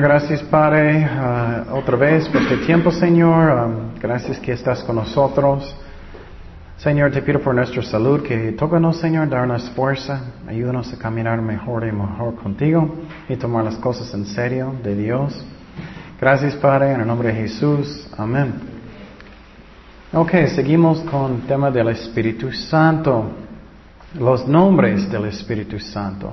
Gracias Padre, ah, otra vez por este tiempo, Señor. Ah, gracias que estás con nosotros. Señor, te pido por nuestra salud que tócanos, Señor, darnos fuerza, ayúdanos a caminar mejor y mejor contigo y tomar las cosas en serio de Dios. Gracias, Padre, en el nombre de Jesús. Amén. Ok, seguimos con el tema del Espíritu Santo, los nombres del Espíritu Santo.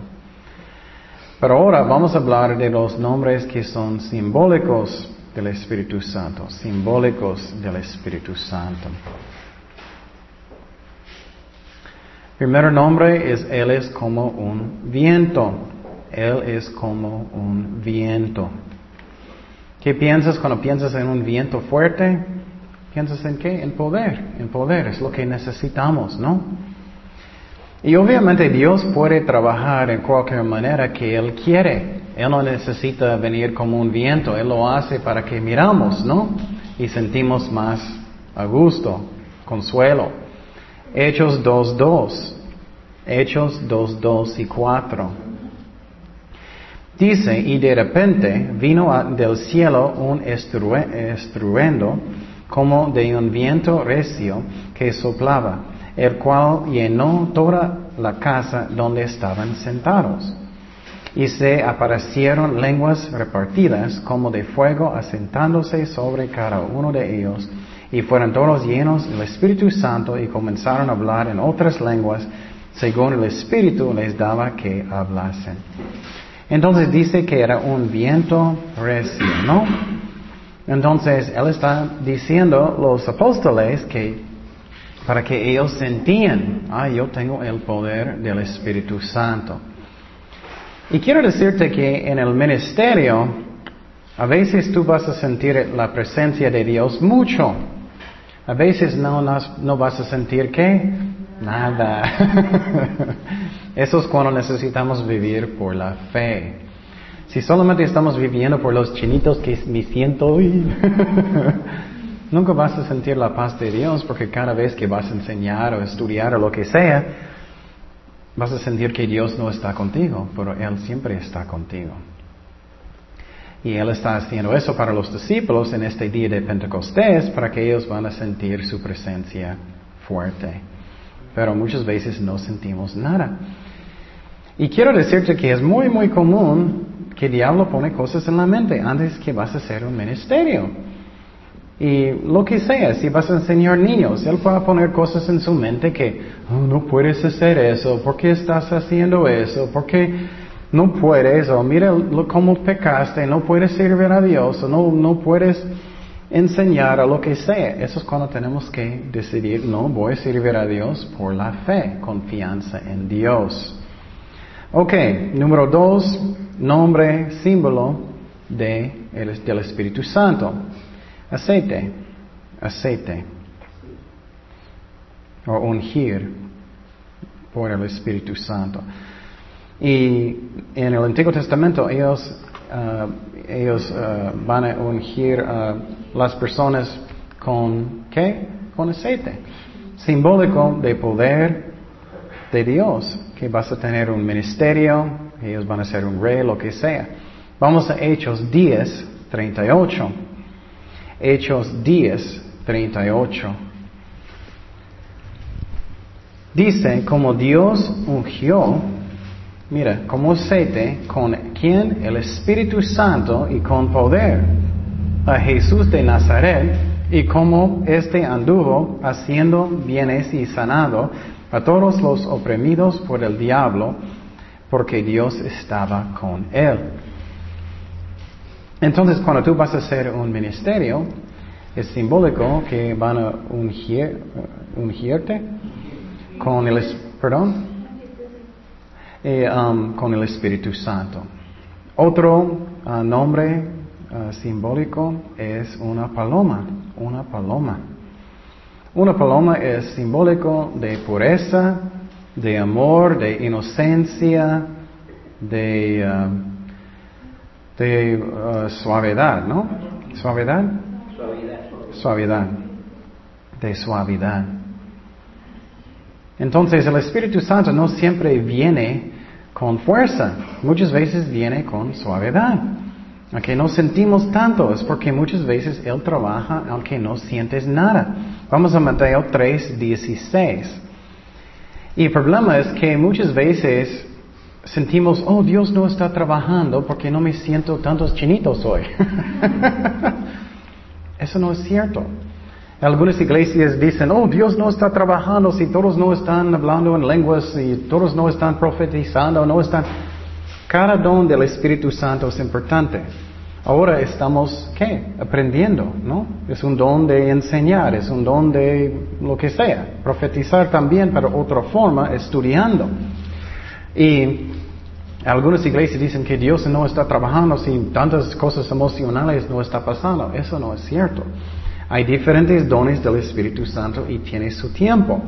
Pero ahora vamos a hablar de los nombres que son simbólicos del Espíritu Santo, simbólicos del Espíritu Santo. Primer nombre es Él es como un viento. Él es como un viento. ¿Qué piensas cuando piensas en un viento fuerte? ¿Piensas en qué? En poder. En poder es lo que necesitamos, ¿no? Y obviamente Dios puede trabajar en cualquier manera que Él quiere. Él no necesita venir como un viento, Él lo hace para que miramos, ¿no? Y sentimos más a gusto, consuelo. Hechos 2.2. Hechos 2.2 y 4. Dice, y de repente vino del cielo un estruendo como de un viento recio que soplaba el cual llenó toda la casa donde estaban sentados. Y se aparecieron lenguas repartidas como de fuego asentándose sobre cada uno de ellos, y fueron todos llenos del Espíritu Santo y comenzaron a hablar en otras lenguas según el Espíritu les daba que hablasen. Entonces dice que era un viento recio, ¿no? Entonces él está diciendo los apóstoles que para que ellos sentían, ah, yo tengo el poder del Espíritu Santo. Y quiero decirte que en el ministerio, a veces tú vas a sentir la presencia de Dios mucho. A veces no, no vas a sentir qué? Nada. Eso es cuando necesitamos vivir por la fe. Si solamente estamos viviendo por los chinitos que me siento, hoy. Nunca vas a sentir la paz de Dios porque cada vez que vas a enseñar o estudiar o lo que sea, vas a sentir que Dios no está contigo, pero Él siempre está contigo. Y Él está haciendo eso para los discípulos en este día de Pentecostés para que ellos van a sentir su presencia fuerte. Pero muchas veces no sentimos nada. Y quiero decirte que es muy, muy común que el diablo pone cosas en la mente antes que vas a hacer un ministerio. Y lo que sea, si vas a enseñar niños, Él va a poner cosas en su mente que oh, no puedes hacer eso, ¿por qué estás haciendo eso? ¿Por qué no puedes? O mira cómo pecaste, no puedes servir a Dios, o no, no puedes enseñar a lo que sea. Eso es cuando tenemos que decidir, no voy a servir a Dios por la fe, confianza en Dios. Ok, número dos, nombre, símbolo de del Espíritu Santo. Aceite, aceite. O ungir por el Espíritu Santo. Y en el Antiguo Testamento ellos, uh, ellos uh, van a ungir a las personas con ¿qué? Con aceite. Simbólico de poder de Dios, que vas a tener un ministerio, ellos van a ser un rey, lo que sea. Vamos a Hechos 10, 38. Hechos 10, 38. Dice, como Dios ungió, mira, como aceite, con quien el Espíritu Santo y con poder, a Jesús de Nazaret, y como éste anduvo haciendo bienes y sanado a todos los oprimidos por el diablo, porque Dios estaba con él. Entonces, cuando tú vas a hacer un ministerio, es simbólico que van a ungir, ungirte con el, perdón, eh, um, con el Espíritu Santo. Otro uh, nombre uh, simbólico es una paloma, una paloma. Una paloma es simbólico de pureza, de amor, de inocencia, de uh, de uh, suavidad, ¿no? ¿Suavidad? Suavidad. Suavidad. De suavidad. Entonces el Espíritu Santo no siempre viene con fuerza, muchas veces viene con suavidad. Aunque no sentimos tanto, es porque muchas veces Él trabaja aunque no sientes nada. Vamos a Mateo 3, 16. Y el problema es que muchas veces sentimos, oh, Dios no está trabajando porque no me siento tantos chinitos hoy. Eso no es cierto. Algunas iglesias dicen, oh, Dios no está trabajando si todos no están hablando en lenguas y todos no están profetizando, no están... Cada don del Espíritu Santo es importante. Ahora estamos, ¿qué? Aprendiendo, ¿no? Es un don de enseñar, es un don de lo que sea. Profetizar también, pero otra forma, estudiando. Y algunas iglesias dicen que Dios no está trabajando si tantas cosas emocionales no está pasando. Eso no es cierto. Hay diferentes dones del Espíritu Santo y tiene su tiempo.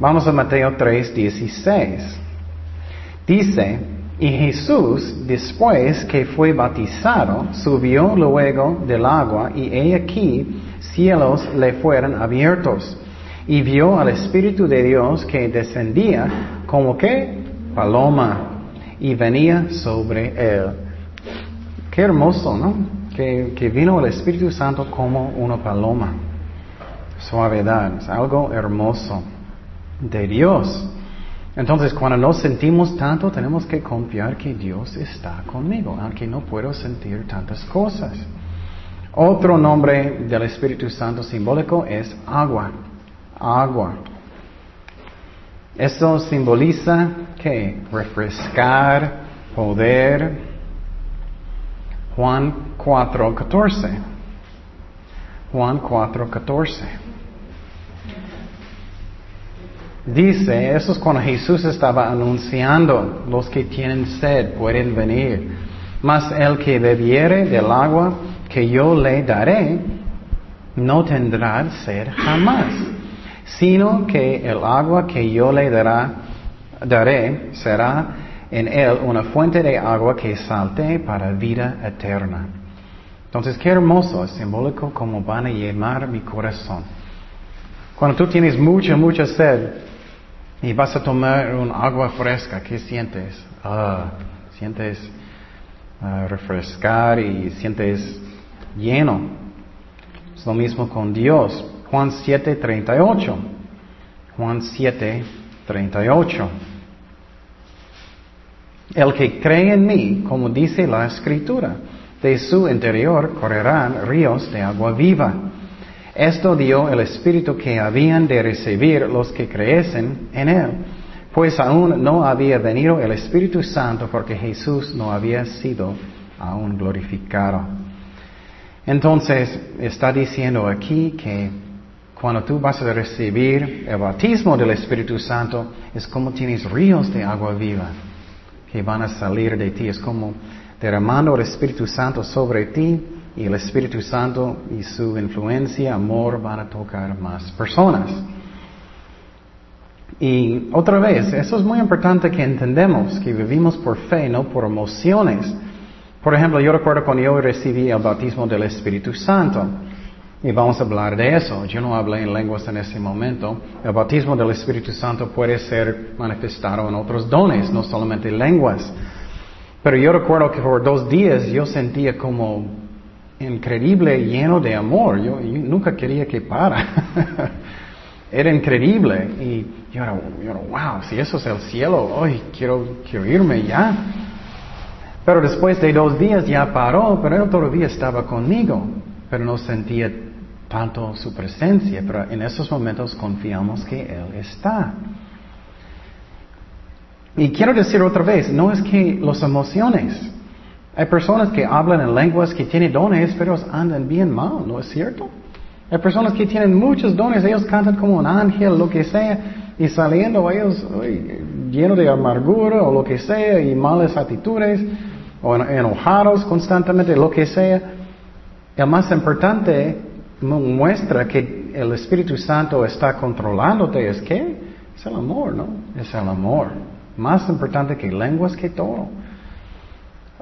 Vamos a Mateo 3, 16. Dice, y Jesús, después que fue bautizado, subió luego del agua y he aquí cielos le fueron abiertos y vio al Espíritu de Dios que descendía como que paloma y venía sobre él. Qué hermoso, ¿no? Que, que vino el Espíritu Santo como una paloma. Suavidad, es algo hermoso de Dios. Entonces, cuando nos sentimos tanto, tenemos que confiar que Dios está conmigo, aunque no puedo sentir tantas cosas. Otro nombre del Espíritu Santo simbólico es agua. Agua. Eso simboliza que refrescar, poder. Juan 4:14. Juan 4:14. Dice, eso es cuando Jesús estaba anunciando, los que tienen sed pueden venir, mas el que bebiere del agua que yo le daré, no tendrá sed jamás, sino que el agua que yo le daré será en él una fuente de agua que salte para vida eterna. Entonces, qué hermoso, es simbólico como van a llenar mi corazón. Cuando tú tienes mucha, mucha sed, y vas a tomar un agua fresca, ¿qué sientes? Ah, sientes ah, refrescar y sientes lleno. Es lo mismo con Dios. Juan 7, 38. Juan 7, 38. El que cree en mí, como dice la escritura, de su interior correrán ríos de agua viva. Esto dio el Espíritu que habían de recibir los que creesen en Él, pues aún no había venido el Espíritu Santo porque Jesús no había sido aún glorificado. Entonces está diciendo aquí que cuando tú vas a recibir el bautismo del Espíritu Santo es como tienes ríos de agua viva que van a salir de ti, es como derramando el Espíritu Santo sobre ti y el Espíritu Santo y su influencia, amor van a tocar más personas. Y otra vez, eso es muy importante que entendemos, que vivimos por fe, no por emociones. Por ejemplo, yo recuerdo cuando yo recibí el bautismo del Espíritu Santo, y vamos a hablar de eso. Yo no hablé en lenguas en ese momento. El bautismo del Espíritu Santo puede ser manifestado en otros dones, no solamente lenguas. Pero yo recuerdo que por dos días yo sentía como increíble, lleno de amor. Yo, nunca quería que para. era increíble. Y yo era, wow, si eso es el cielo, hoy quiero, quiero irme ya. Pero después de dos días ya paró, pero él todavía estaba conmigo, pero no sentía tanto su presencia, pero en esos momentos confiamos que Él está. Y quiero decir otra vez, no es que las emociones, hay personas que hablan en lenguas que tienen dones, pero andan bien mal, ¿no es cierto? Hay personas que tienen muchos dones, ellos cantan como un ángel, lo que sea, y saliendo ellos llenos de amargura o lo que sea, y malas actitudes, o enojados constantemente, lo que sea. El más importante muestra que el Espíritu Santo está controlándote es que es el amor, ¿no? Es el amor. Más importante que lenguas que todo.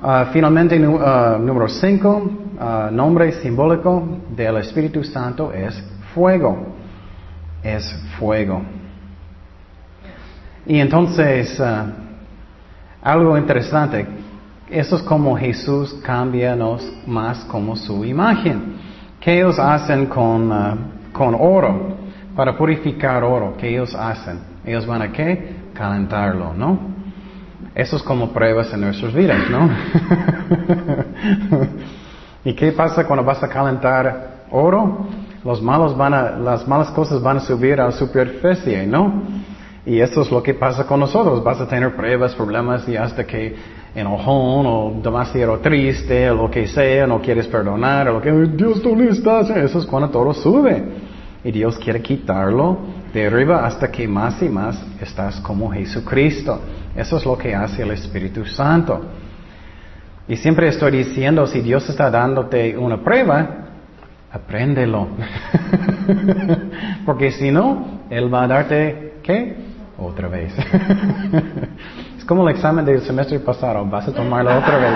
Ah, finalmente, ah, número 5, ah, nombre simbólico del Espíritu Santo es fuego. Es fuego. Y entonces, algo interesante, Eso es como Jesús cambianos más como su imagen. ¿Qué ellos hacen con, uh, con oro? Para purificar oro, ¿qué ellos hacen? Ellos van a qué? Calentarlo, ¿no? Eso es como pruebas en nuestras vidas, ¿no? ¿Y qué pasa cuando vas a calentar oro? Las malas cosas van a subir a la superficie, ¿no? Y eso es lo que pasa con nosotros. Vas a tener pruebas, problemas y hasta que enojón o demasiado triste o lo que sea, no quieres perdonar o lo que Dios ¿dónde estás? Eso es cuando todo sube. Y Dios quiere quitarlo de arriba hasta que más y más estás como Jesucristo. Eso es lo que hace el Espíritu Santo. Y siempre estoy diciendo, si Dios está dándote una prueba, apréndelo. Porque si no, Él va a darte, ¿qué? Otra vez. como el examen del semestre pasado, vas a tomarlo otra vez.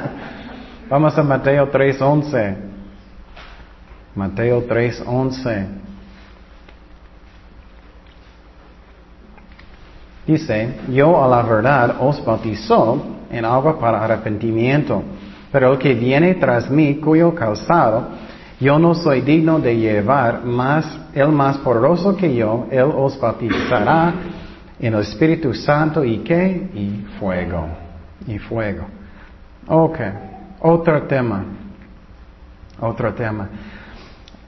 Vamos a Mateo 3.11. Mateo 3.11. Dice, yo a la verdad os bautizo en agua para arrepentimiento, pero el que viene tras mí, cuyo calzado yo no soy digno de llevar más, el más poderoso que yo, él os bautizará en el Espíritu Santo y qué? Y fuego. Y fuego. Ok. Otro tema. Otro tema.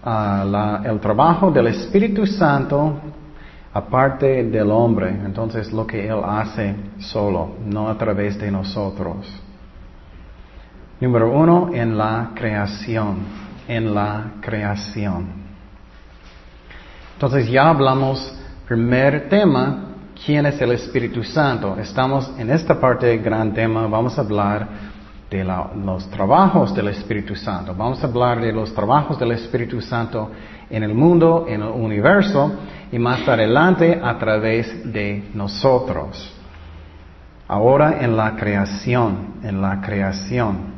Ah, el trabajo del Espíritu Santo aparte del hombre. Entonces lo que Él hace solo, no a través de nosotros. Número uno, en la creación en la creación. Entonces ya hablamos, primer tema, ¿quién es el Espíritu Santo? Estamos en esta parte del gran tema, vamos a hablar de los trabajos del Espíritu Santo. Vamos a hablar de los trabajos del Espíritu Santo en el mundo, en el universo y más adelante a través de nosotros. Ahora en la creación, en la creación.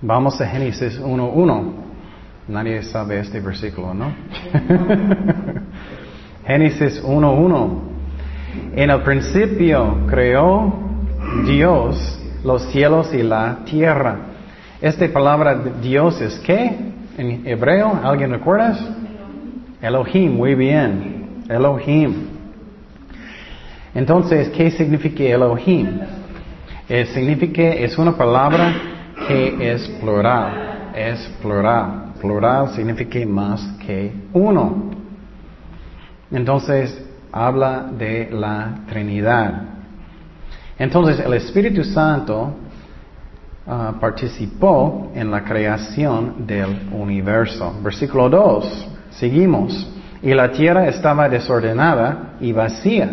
Vamos a Génesis 1.1. Nadie sabe este versículo, ¿no? Génesis 1.1. En el principio creó Dios los cielos y la tierra. Esta palabra Dios es qué? En hebreo, ¿alguien recuerda? Elohim, muy bien. Elohim. Entonces, ¿qué significa Elohim? Eh, significa, es una palabra que es plural. Es plural. Plural significa más que uno. Entonces, habla de la Trinidad. Entonces, el Espíritu Santo ah, participó en la creación del universo. Versículo 2, seguimos. Y la tierra estaba desordenada y vacía,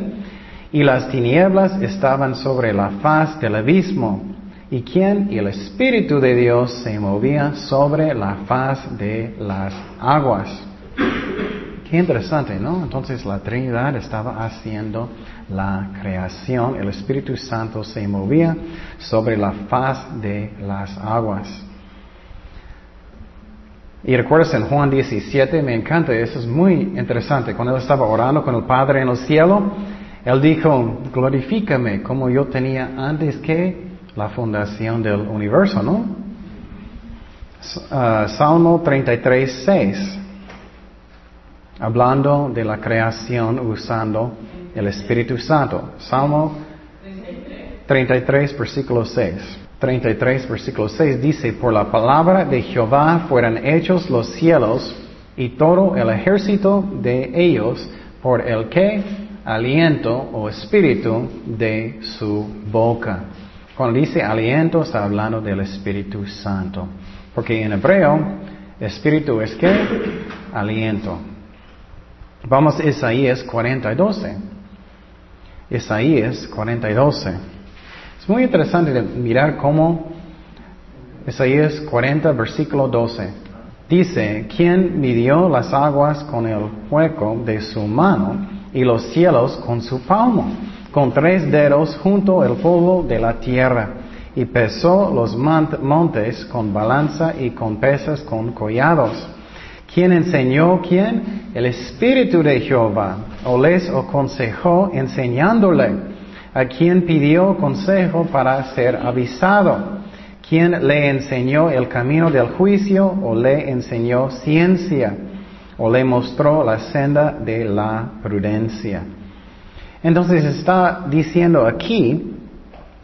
y las tinieblas estaban sobre la faz del abismo, y quien y el Espíritu de Dios se movía sobre la faz de las aguas. Qué interesante, ¿no? Entonces la Trinidad estaba haciendo la creación, el Espíritu Santo se movía sobre la faz de las aguas. Y recuerdas en Juan 17, me encanta, eso es muy interesante. Cuando él estaba orando con el Padre en el cielo, él dijo, glorifícame como yo tenía antes que la fundación del universo, ¿no? Uh, Salmo 33, 6. Hablando de la creación usando el Espíritu Santo. Salmo 33, versículo 6. 33, versículo 6 dice, por la palabra de Jehová fueron hechos los cielos y todo el ejército de ellos por el que aliento o espíritu de su boca. Cuando dice aliento está hablando del Espíritu Santo. Porque en hebreo, espíritu es que aliento. Vamos a Isaías 40 y 12. Isaías 40 y 12. Es muy interesante mirar cómo Isaías 40, versículo 12. Dice, ¿quién midió las aguas con el hueco de su mano y los cielos con su palmo? con tres dedos junto el polvo de la tierra, y pesó los montes con balanza y con pesas con collados. ¿Quién enseñó quién? El Espíritu de Jehová, o les aconsejó enseñándole. ¿A quién pidió consejo para ser avisado? ¿Quién le enseñó el camino del juicio o le enseñó ciencia o le mostró la senda de la prudencia? Entonces está diciendo aquí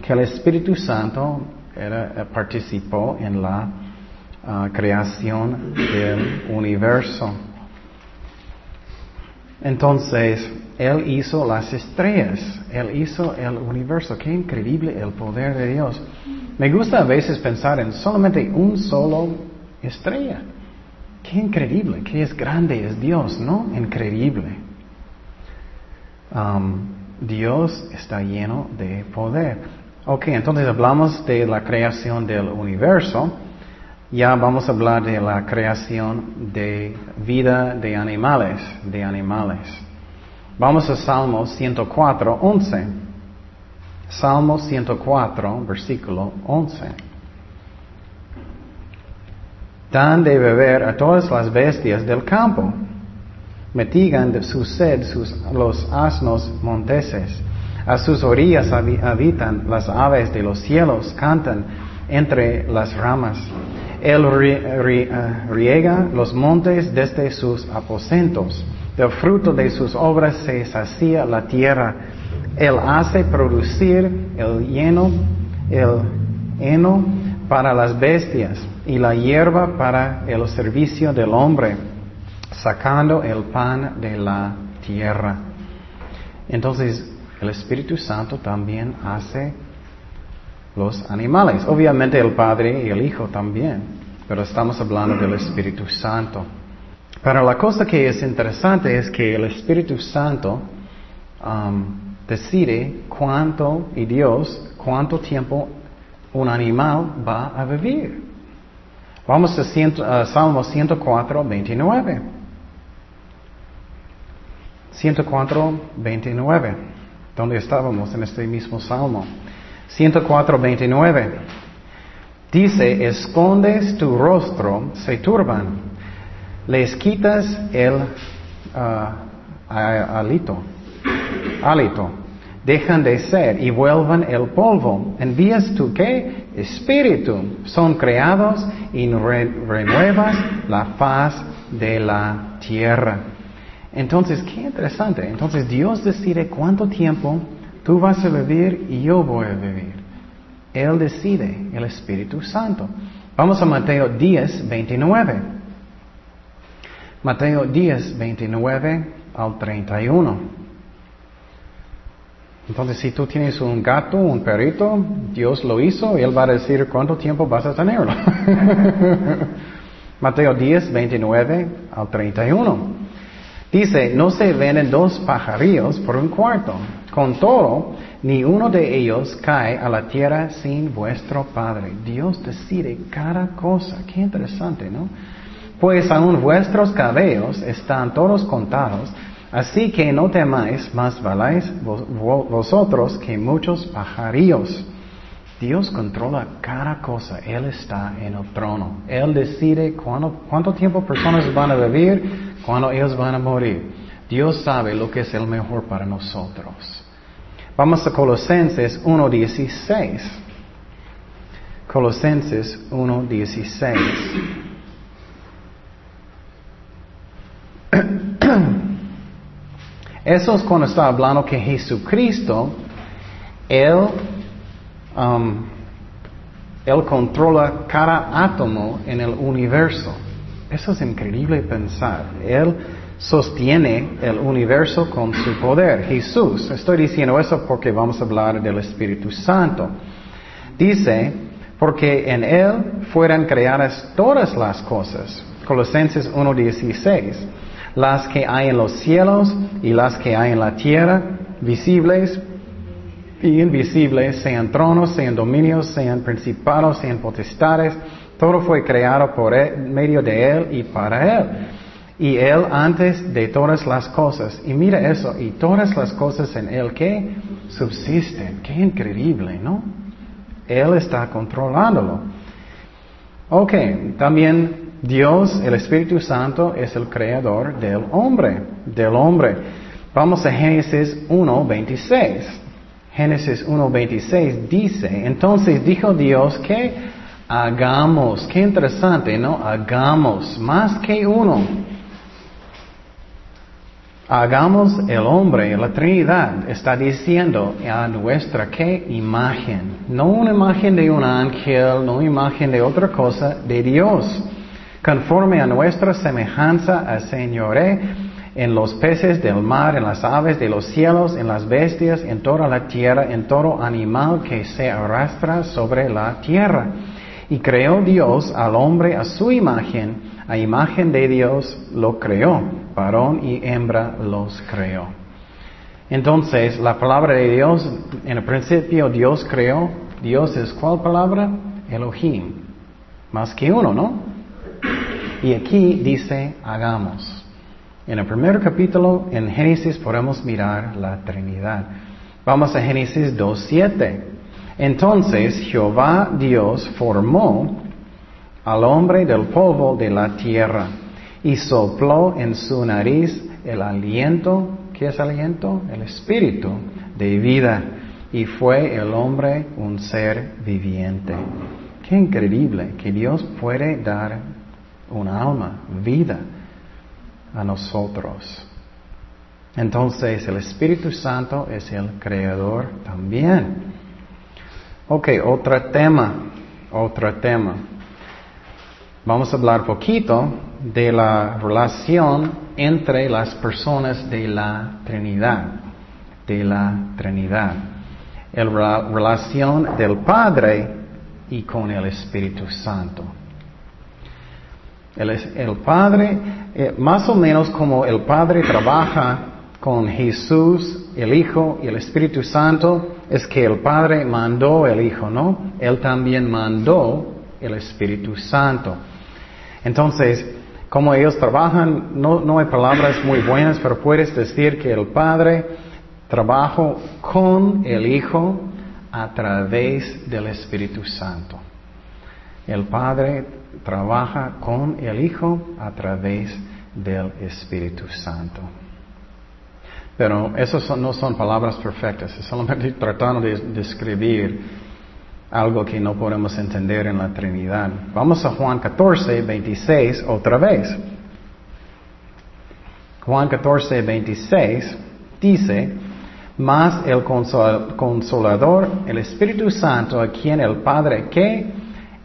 que el Espíritu Santo participó en la ah, creación del universo. Entonces, Él hizo las estrellas, Él hizo el universo. Qué increíble el poder de Dios. Me gusta a veces pensar en solamente un solo estrella. Qué increíble, qué es grande es Dios, ¿no? Increíble. Um, Dios está lleno de poder. Ok, entonces hablamos de la creación del universo. Ya vamos a hablar de la creación de vida de animales, de animales. Vamos a Salmo 104, 11. Salmo 104, versículo 11. Dan de beber a todas las bestias del campo. Metigan de su sed sus, los asnos monteses. A sus orillas habitan las aves de los cielos, cantan entre las ramas. Él eh, riega los montes desde sus aposentos. Del fruto de sus obras se sacía la tierra. Él hace producir el lleno, el heno para las bestias y la hierba para el servicio del hombre, sacando el pan de la tierra. Entonces, el Espíritu Santo también hace los animales. Obviamente el Padre y el Hijo también, pero estamos hablando del Espíritu Santo. Pero la cosa que es interesante es que el Espíritu Santo um, decide cuánto y Dios, cuánto tiempo un animal va a vivir. Vamos a, a Salmo 104, 29. 104, 29. ¿Dónde estábamos en este mismo Salmo? 104, 29. Dice, escondes tu rostro, se turban, les quitas el uh, alito, alito, dejan de ser y vuelvan el polvo. Envías tu qué? Espíritu. Son creados y renuevas la faz de la tierra. Entonces, qué interesante. Entonces Dios decide cuánto tiempo Tú vas a vivir y yo voy a vivir. Él decide, el Espíritu Santo. Vamos a Mateo 10, 29. Mateo 10, 29 al 31. Entonces, si tú tienes un gato, un perrito, Dios lo hizo y Él va a decir cuánto tiempo vas a tenerlo. Mateo 10, 29 al 31. Dice, no se venden dos pajarillos por un cuarto. Con todo, ni uno de ellos cae a la tierra sin vuestro Padre. Dios decide cada cosa. Qué interesante, ¿no? Pues aún vuestros cabellos están todos contados. Así que no temáis, más valáis vosotros que muchos pajarillos. Dios controla cada cosa. Él está en el trono. Él decide cuánto tiempo personas van a vivir, cuándo ellos van a morir. Dios sabe lo que es el mejor para nosotros. Vamos a Colosenses 1.16. Colosenses 1.16. Eso es cuando está hablando que Jesucristo, Él, um, Él controla cada átomo en el universo. Eso es increíble pensar. Él sostiene el universo con su poder. Jesús, estoy diciendo eso porque vamos a hablar del Espíritu Santo. Dice, porque en Él fueran creadas todas las cosas. Colosenses 1.16. Las que hay en los cielos y las que hay en la tierra, visibles y invisibles, sean tronos, sean dominios, sean principados, sean potestades, todo fue creado por medio de Él y para Él y Él antes de todas las cosas. Y mira eso, y todas las cosas en Él que subsisten. Qué increíble, ¿no? Él está controlándolo. Ok, también Dios, el Espíritu Santo, es el creador del hombre, del hombre. Vamos a Génesis 1, 26. Génesis 1.26 dice, entonces dijo Dios que hagamos, qué interesante, ¿no? Hagamos más que uno. Hagamos el hombre, la Trinidad, está diciendo a nuestra qué imagen. No una imagen de un ángel, no una imagen de otra cosa, de Dios. Conforme a nuestra semejanza, Señoré en los peces del mar, en las aves de los cielos, en las bestias, en toda la tierra, en todo animal que se arrastra sobre la tierra. Y creó Dios al hombre a su imagen, a imagen de Dios lo creó, varón y hembra los creó. Entonces, la palabra de Dios, en el principio Dios creó, Dios es cuál palabra? Elohim. Más que uno, ¿no? Y aquí dice, hagamos. En el primer capítulo, en Génesis, podemos mirar la Trinidad. Vamos a Génesis 2.7. Entonces Jehová Dios formó al hombre del polvo de la tierra y sopló en su nariz el aliento, ¿qué es aliento? El espíritu de vida y fue el hombre un ser viviente. Qué increíble que Dios puede dar un alma, vida a nosotros. Entonces el Espíritu Santo es el creador también. Ok, otro tema, otro tema. Vamos a hablar poquito de la relación entre las personas de la Trinidad, de la Trinidad. La relación del Padre y con el Espíritu Santo. El, Padre, eh, más o menos como el Padre trabaja con Jesús, el Hijo y el Espíritu Santo, es que el Padre mandó el Hijo, ¿no? Él también mandó el Espíritu Santo. Entonces, como ellos trabajan, no, no hay palabras muy buenas, pero puedes decir que el Padre trabajó con el Hijo a través del Espíritu Santo. El Padre trabaja con el Hijo a través del Espíritu Santo. Pero esas no son palabras perfectas, es solamente tratando de describir algo que no podemos entender en la Trinidad. Vamos a Juan 14, 26 otra vez. Juan 14, 26 dice, mas el consolador, el Espíritu Santo, a quien el Padre que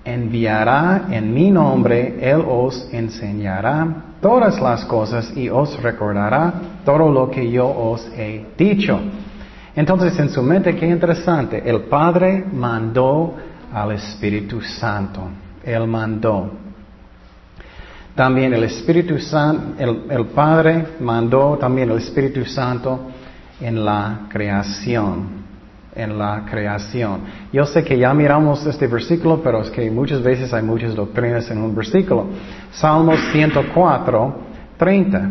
enviará en mi nombre, Él os enseñará todas las cosas y os recordará todo lo que yo os he dicho. Entonces en su mente, qué interesante, el Padre mandó al Espíritu Santo, Él mandó. También el Espíritu Santo, el, el Padre mandó también el Espíritu Santo en la creación en la creación. Yo sé que ya miramos este versículo, pero es que muchas veces hay muchas doctrinas en un versículo. Salmos 104, 30.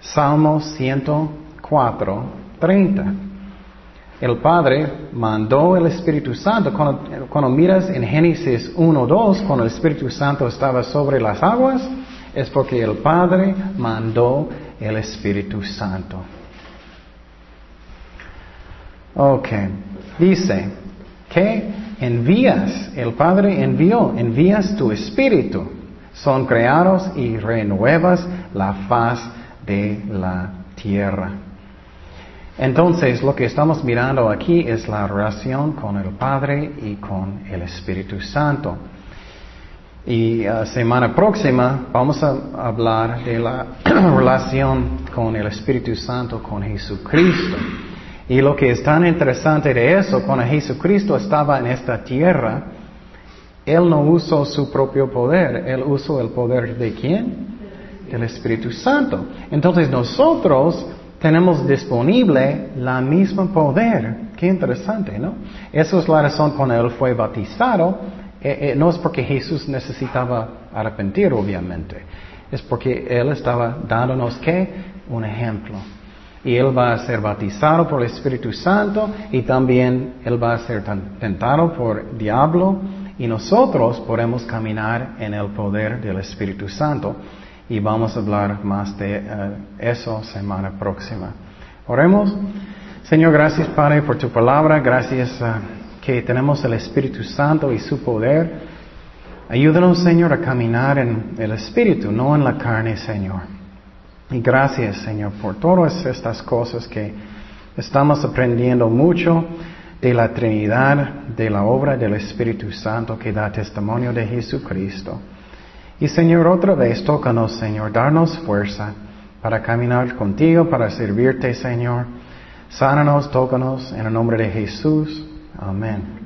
Salmos 104, 30. El Padre mandó el Espíritu Santo. Cuando, cuando miras en Génesis 1, 2, cuando el Espíritu Santo estaba sobre las aguas, es porque el Padre mandó el Espíritu Santo. Ok. Dice que envías, el Padre envió, envías tu espíritu. Son creados y renuevas la faz de la tierra. Entonces, lo que estamos mirando aquí es la relación con el Padre y con el Espíritu Santo. Y uh, semana próxima vamos a hablar de la relación con el Espíritu Santo, con Jesucristo. Y lo que es tan interesante de eso, cuando Jesucristo estaba en esta tierra, Él no usó su propio poder, Él usó el poder de quién? Del Espíritu Santo. Entonces nosotros tenemos disponible la misma poder. Qué interesante, ¿no? Esa es la razón cuando Él fue bautizado. Eh, eh, no es porque Jesús necesitaba arrepentir, obviamente. Es porque Él estaba dándonos, ¿qué? Un ejemplo y él va a ser bautizado por el Espíritu Santo y también él va a ser tentado por diablo y nosotros podemos caminar en el poder del Espíritu Santo y vamos a hablar más de eh, eso semana próxima. Oremos. Señor, gracias Padre por tu palabra, gracias ah, que tenemos el Espíritu Santo y su poder. Ayúdanos, Señor, a caminar en el Espíritu, no en la carne, Señor. Y gracias, Señor, por todas estas cosas que estamos aprendiendo mucho de la Trinidad, de la obra del Espíritu Santo que da testimonio de Jesucristo. Y Señor, otra vez, tócanos, Señor, darnos fuerza para caminar contigo, para servirte, Señor. Sánanos, tócanos, en el nombre de Jesús. Amén.